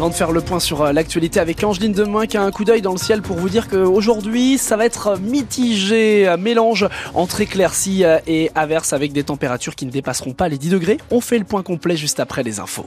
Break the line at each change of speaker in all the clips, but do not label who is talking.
Avant de faire le point sur euh, l'actualité avec Angeline Demain qui a un coup d'œil dans le ciel pour vous dire qu'aujourd'hui ça va être mitigé, mélange entre éclaircies euh, et averses avec des températures qui ne dépasseront pas les 10 degrés. On fait le point complet juste après les infos.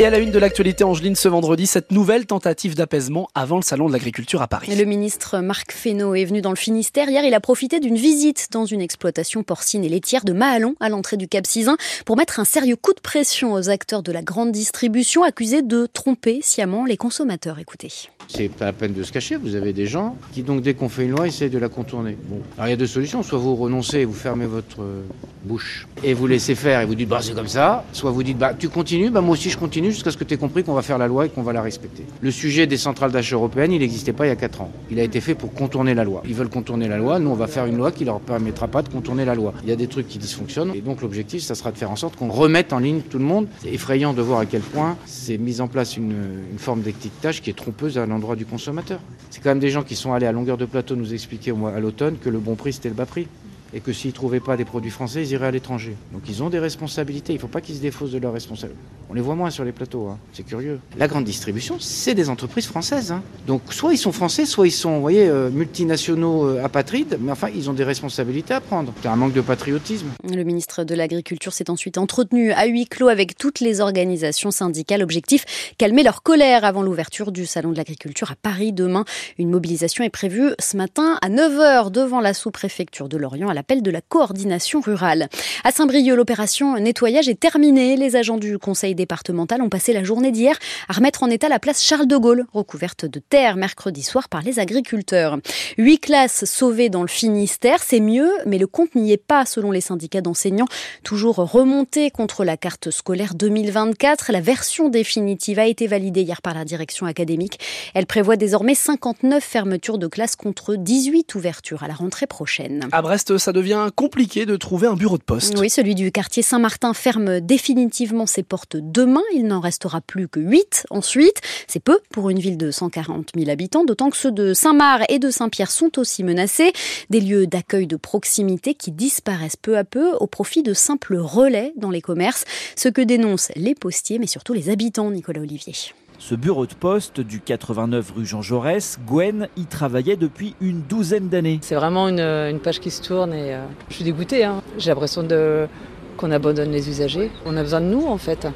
Et à la une de l'actualité Angeline ce vendredi, cette nouvelle tentative d'apaisement avant le salon de l'agriculture à Paris.
Le ministre Marc Fesneau est venu dans le Finistère. Hier, il a profité d'une visite dans une exploitation porcine et laitière de Mahalon à l'entrée du Cap Sizun pour mettre un sérieux coup de pression aux acteurs de la grande distribution accusés de tromper sciemment les consommateurs. Écoutez.
C'est pas la peine de se cacher. Vous avez des gens qui, donc, dès qu'on fait une loi, essayent de la contourner. Bon. Alors, il y a deux solutions. Soit vous renoncez et vous fermez votre euh, bouche et vous laissez faire et vous dites, bah, c'est comme ça. Soit vous dites, bah, tu continues, bah, moi aussi je continue jusqu'à ce que tu aies compris qu'on va faire la loi et qu'on va la respecter. Le sujet des centrales d'achat européennes, il n'existait pas il y a 4 ans. Il a été fait pour contourner la loi. Ils veulent contourner la loi. Nous, on va faire une loi qui leur permettra pas de contourner la loi. Il y a des trucs qui dysfonctionnent. Et donc, l'objectif, ça sera de faire en sorte qu'on remette en ligne tout le monde. C'est effrayant de voir à quel point c'est mis en place une, une forme d'étiquetage qui est trompeuse à l'endroit du consommateur. C'est quand même des gens qui sont allés à longueur de plateau nous expliquer à l'automne que le bon prix c'était le bas prix et que s'ils ne trouvaient pas des produits français, ils iraient à l'étranger. Donc ils ont des responsabilités, il ne faut pas qu'ils se défaussent de leurs responsabilités. On les voit moins sur les plateaux, hein. c'est curieux. La grande distribution, c'est des entreprises françaises. Hein. Donc soit ils sont français, soit ils sont, vous voyez, euh, multinationaux euh, apatrides, mais enfin, ils ont des responsabilités à prendre. C'est un manque de patriotisme.
Le ministre de l'Agriculture s'est ensuite entretenu à huis clos avec toutes les organisations syndicales. Objectif, calmer leur colère avant l'ouverture du Salon de l'Agriculture à Paris demain. Une mobilisation est prévue ce matin à 9h devant la sous-préfecture de Lorient l'appel de la coordination rurale. À Saint-Brieuc, l'opération nettoyage est terminée. Les agents du conseil départemental ont passé la journée d'hier à remettre en état la place Charles de Gaulle, recouverte de terre mercredi soir par les agriculteurs. Huit classes sauvées dans le Finistère, c'est mieux, mais le compte n'y est pas selon les syndicats d'enseignants. Toujours remonté contre la carte scolaire 2024, la version définitive a été validée hier par la direction académique. Elle prévoit désormais 59 fermetures de classes contre 18 ouvertures à la rentrée prochaine.
À Brest, ça devient compliqué de trouver un bureau de poste.
Oui, celui du quartier Saint-Martin ferme définitivement ses portes demain. Il n'en restera plus que 8 ensuite. C'est peu pour une ville de 140 000 habitants, d'autant que ceux de Saint-Marc et de Saint-Pierre sont aussi menacés. Des lieux d'accueil de proximité qui disparaissent peu à peu au profit de simples relais dans les commerces. Ce que dénoncent les postiers, mais surtout les habitants, Nicolas Olivier.
Ce bureau de poste du 89 rue Jean Jaurès, Gwen y travaillait depuis une douzaine d'années.
C'est vraiment une, page qui se tourne et euh, je suis dégoûtée. Hein. J'ai l'impression de, qu'on abandonne les usagers. On a besoin de nous en fait.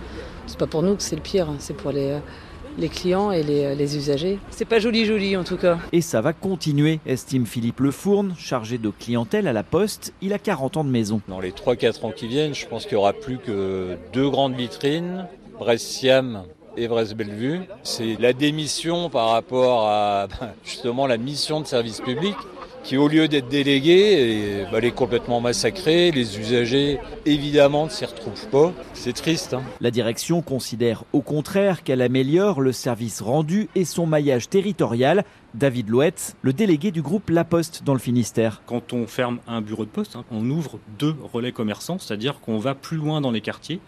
C'est pas pour nous que c'est le pire, c'est pour les, les clients et les, les usagers. C'est pas joli joli en tout cas.
Et ça va continuer, estime Philippe Lefourne, chargé de clientèle à la Poste. Il a 40 ans de maison.
Dans les 3-4 ans qui viennent, je pense qu'il y aura plus que deux grandes vitrines, Brest-Siam Everest-Bellevue. C'est la démission par rapport à justement la mission de service public qui au lieu d'être déléguée, est complètement massacrée. Les usagers, évidemment, ne s'y retrouvent pas. C'est triste. Hein.
La direction considère au contraire qu'elle améliore le service rendu et son maillage territorial David Louette, le délégué du groupe La Poste dans le Finistère.
Quand on ferme un bureau de poste, hein, on ouvre deux relais commerçants, c'est-à-dire qu'on va plus loin dans les quartiers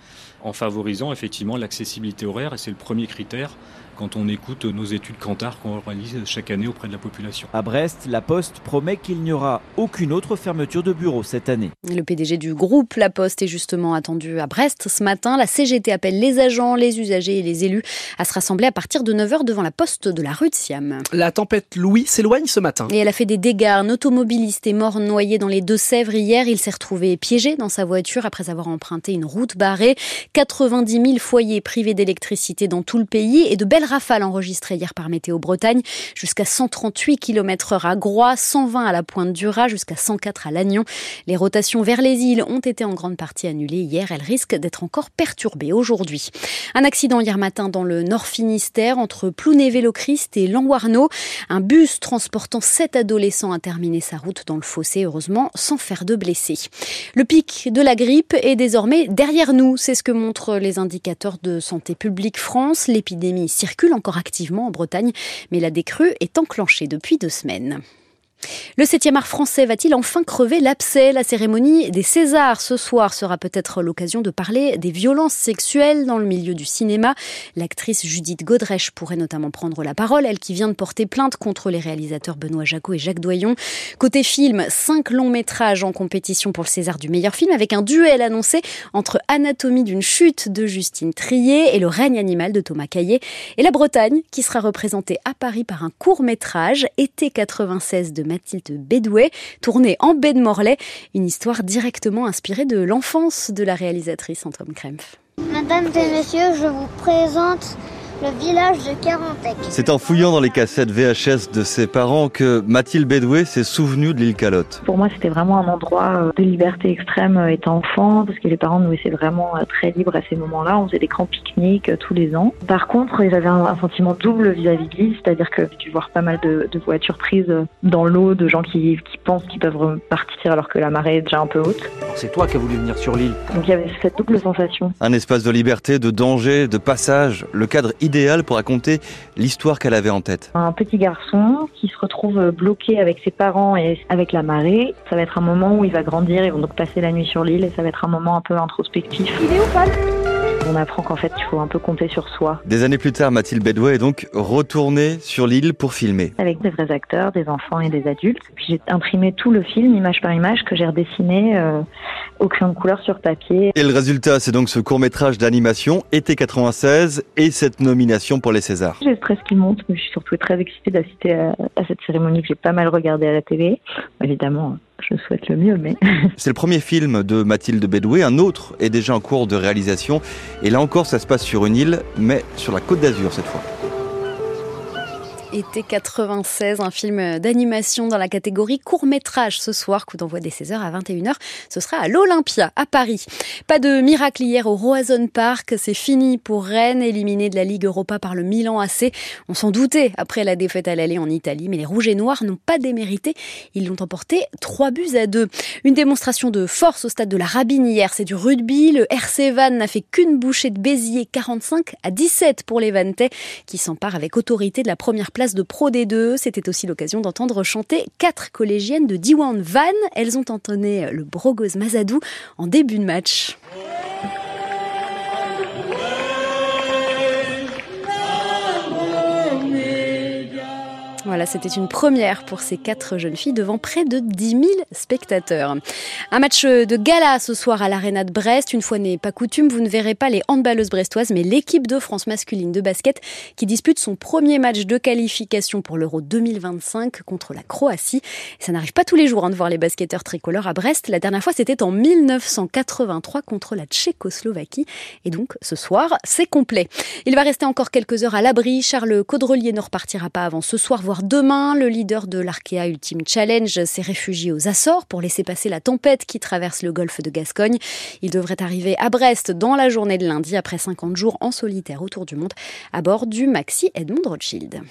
en favorisant effectivement l'accessibilité horaire et c'est le premier critère quand on écoute nos études Cantar qu'on réalise chaque année auprès de la population.
À Brest, la Poste promet qu'il n'y aura aucune autre fermeture de bureau cette année.
Le PDG du groupe La Poste est justement attendu à Brest ce matin. La CGT appelle les agents, les usagers et les élus à se rassembler à partir de 9h devant la poste de la rue de Siam.
La tempête Louis s'éloigne ce matin.
Et elle a fait des dégâts. Un automobiliste est mort noyé dans les Deux-Sèvres hier. Il s'est retrouvé piégé dans sa voiture après avoir emprunté une route barrée. 90 000 foyers privés d'électricité dans tout le pays et de belles rafales enregistrées hier par Météo Bretagne, jusqu'à 138 km heure à Groix, 120 à la pointe du Raz, jusqu'à 104 à Lannion. Les rotations vers les îles ont été en grande partie annulées hier. Elles risquent d'être encore perturbées aujourd'hui. Un accident hier matin dans le Nord Finistère entre Plounévé-Lochrist et Languarno. Un bus transportant sept adolescents a terminé sa route dans le fossé, heureusement, sans faire de blessés. Le pic de la grippe est désormais derrière nous. C'est ce que montrent les indicateurs de Santé publique France. L'épidémie circule encore activement en Bretagne, mais la décrue est enclenchée depuis deux semaines. Le 7e art français va-t-il enfin crever l'abcès? La cérémonie des Césars ce soir sera peut-être l'occasion de parler des violences sexuelles dans le milieu du cinéma. L'actrice Judith Godrèche pourrait notamment prendre la parole, elle qui vient de porter plainte contre les réalisateurs Benoît Jacot et Jacques Doyon. Côté film, cinq longs métrages en compétition pour le César du meilleur film avec un duel annoncé entre Anatomie d'une chute de Justine Trier et Le règne animal de Thomas Caillet et la Bretagne qui sera représentée à Paris par un court métrage Été 96 de Mathilde Bédouet, tournée en baie de Morlaix, une histoire directement inspirée de l'enfance de la réalisatrice Antoine Krempf.
Mesdames et messieurs, je vous présente le village de Carantec.
C'est en fouillant dans les cassettes VHS de ses parents que Mathilde Bédoué s'est souvenue de l'île Calotte.
Pour moi, c'était vraiment un endroit euh, de liberté extrême euh, étant enfant, parce que les parents nous laissaient vraiment euh, très libres à ces moments-là. On faisait des grands pique-niques tous les ans. Par contre, j'avais un, sentiment double vis-à-vis de l'île, c'est-à-dire que j'ai dû voir pas mal de, de voitures prises dans l'eau, de gens qui, qui pensent qu'ils peuvent partir alors que la marée est déjà un peu haute.
C'est toi qui as voulu venir sur l'île.
Donc il y avait cette double sensation.
Un espace de liberté, de danger, de passage, le cadre idéal pour raconter l'histoire qu'elle avait en tête.
Un petit garçon qui se retrouve bloqué avec ses parents et avec la marée. Ça va être un moment où il va grandir, ils vont donc passer la nuit sur l'île et ça va être un moment un peu introspectif.
Il est où, Paul?
On apprend qu'en fait, il faut un peu compter sur soi.
Des années plus tard, Mathilde Bedouet est donc retournée sur l'île pour filmer.
Avec des vrais acteurs, des enfants et des adultes. Puis j'ai imprimé tout le film, image par image, que j'ai redessiné euh, au crayon de couleur sur papier.
Et le résultat, c'est donc ce court-métrage d'animation, été 96, et cette nomination pour les Césars.
J'ai le stress qui monte, mais je suis surtout très excitée d'assister à, à cette cérémonie que j'ai pas mal regardée à la télé. Évidemment, je souhaite le mieux, mais...
C'est le premier film de Mathilde Bédoué, un autre est déjà en cours de réalisation, et là encore ça se passe sur une île, mais sur la côte d'Azur cette fois.
Été 96, un film d'animation dans la catégorie court-métrage ce soir, coup d'envoi des 16h à 21h. Ce sera à l'Olympia, à Paris. Pas de miracle hier au Roazhon Park, c'est fini pour Rennes, éliminé de la Ligue Europa par le Milan AC. On s'en doutait après la défaite à l'aller en Italie, mais les Rouges et Noirs n'ont pas démérité. Ils l'ont emporté 3 buts à 2. Une démonstration de force au stade de la Rabine hier, c'est du rugby. Le RC Vannes n'a fait qu'une bouchée de Béziers, 45 à 17 pour les Vannetais, qui s'emparent avec autorité de la première place de Pro D2. C'était aussi l'occasion d'entendre chanter quatre collégiennes de Diwan Van. Elles ont entonné le Brogoz Mazadou en début de match. Voilà, c'était une première pour ces quatre jeunes filles devant près de 10 000 spectateurs. Un match de gala ce soir à l'Arena de Brest. Une fois n'est pas coutume, vous ne verrez pas les handballeuses brestoises, mais l'équipe de France masculine de basket qui dispute son premier match de qualification pour l'Euro 2025 contre la Croatie. Ça n'arrive pas tous les jours hein, de voir les basketteurs tricolores à Brest. La dernière fois, c'était en 1983 contre la Tchécoslovaquie. Et donc, ce soir, c'est complet. Il va rester encore quelques heures à l'abri. Charles Caudrelier ne repartira pas avant ce soir, demain. Le leader de l'Arkea Ultimate Challenge s'est réfugié aux Açores pour laisser passer la tempête qui traverse le golfe de Gascogne. Il devrait arriver à Brest dans la journée de lundi après 50 jours en solitaire autour du monde à bord du Maxi Edmond Rothschild.